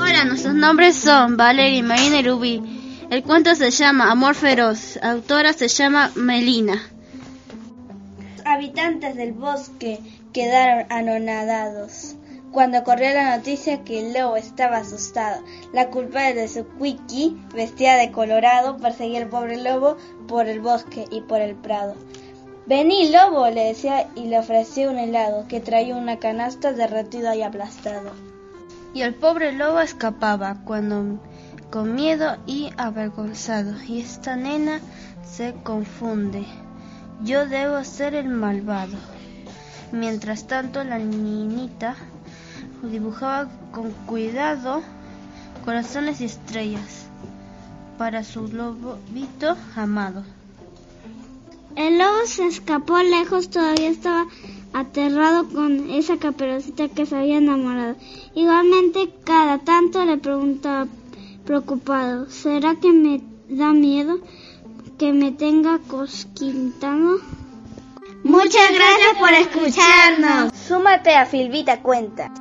Hola, nuestros nombres son Valeria, Marina y Rubí. El cuento se llama Amor Feroz. Autora se llama Melina. Habitantes del bosque quedaron anonadados cuando corrió la noticia que el lobo estaba asustado. La culpa de su Quickie, vestida de colorado, perseguía al pobre lobo por el bosque y por el prado. Vení, lobo, le decía y le ofreció un helado que traía una canasta derretida y aplastado. Y el pobre lobo escapaba cuando con miedo y avergonzado. Y esta nena se confunde. Yo debo ser el malvado. Mientras tanto la niñita dibujaba con cuidado corazones y estrellas para su lobito amado. El lobo se escapó lejos, todavía estaba aterrado con esa caperucita que se había enamorado. Igualmente, cada tanto le preguntaba preocupado, ¿será que me da miedo que me tenga cosquintado? Muchas gracias por escucharnos. Súmate a Filvita Cuenta.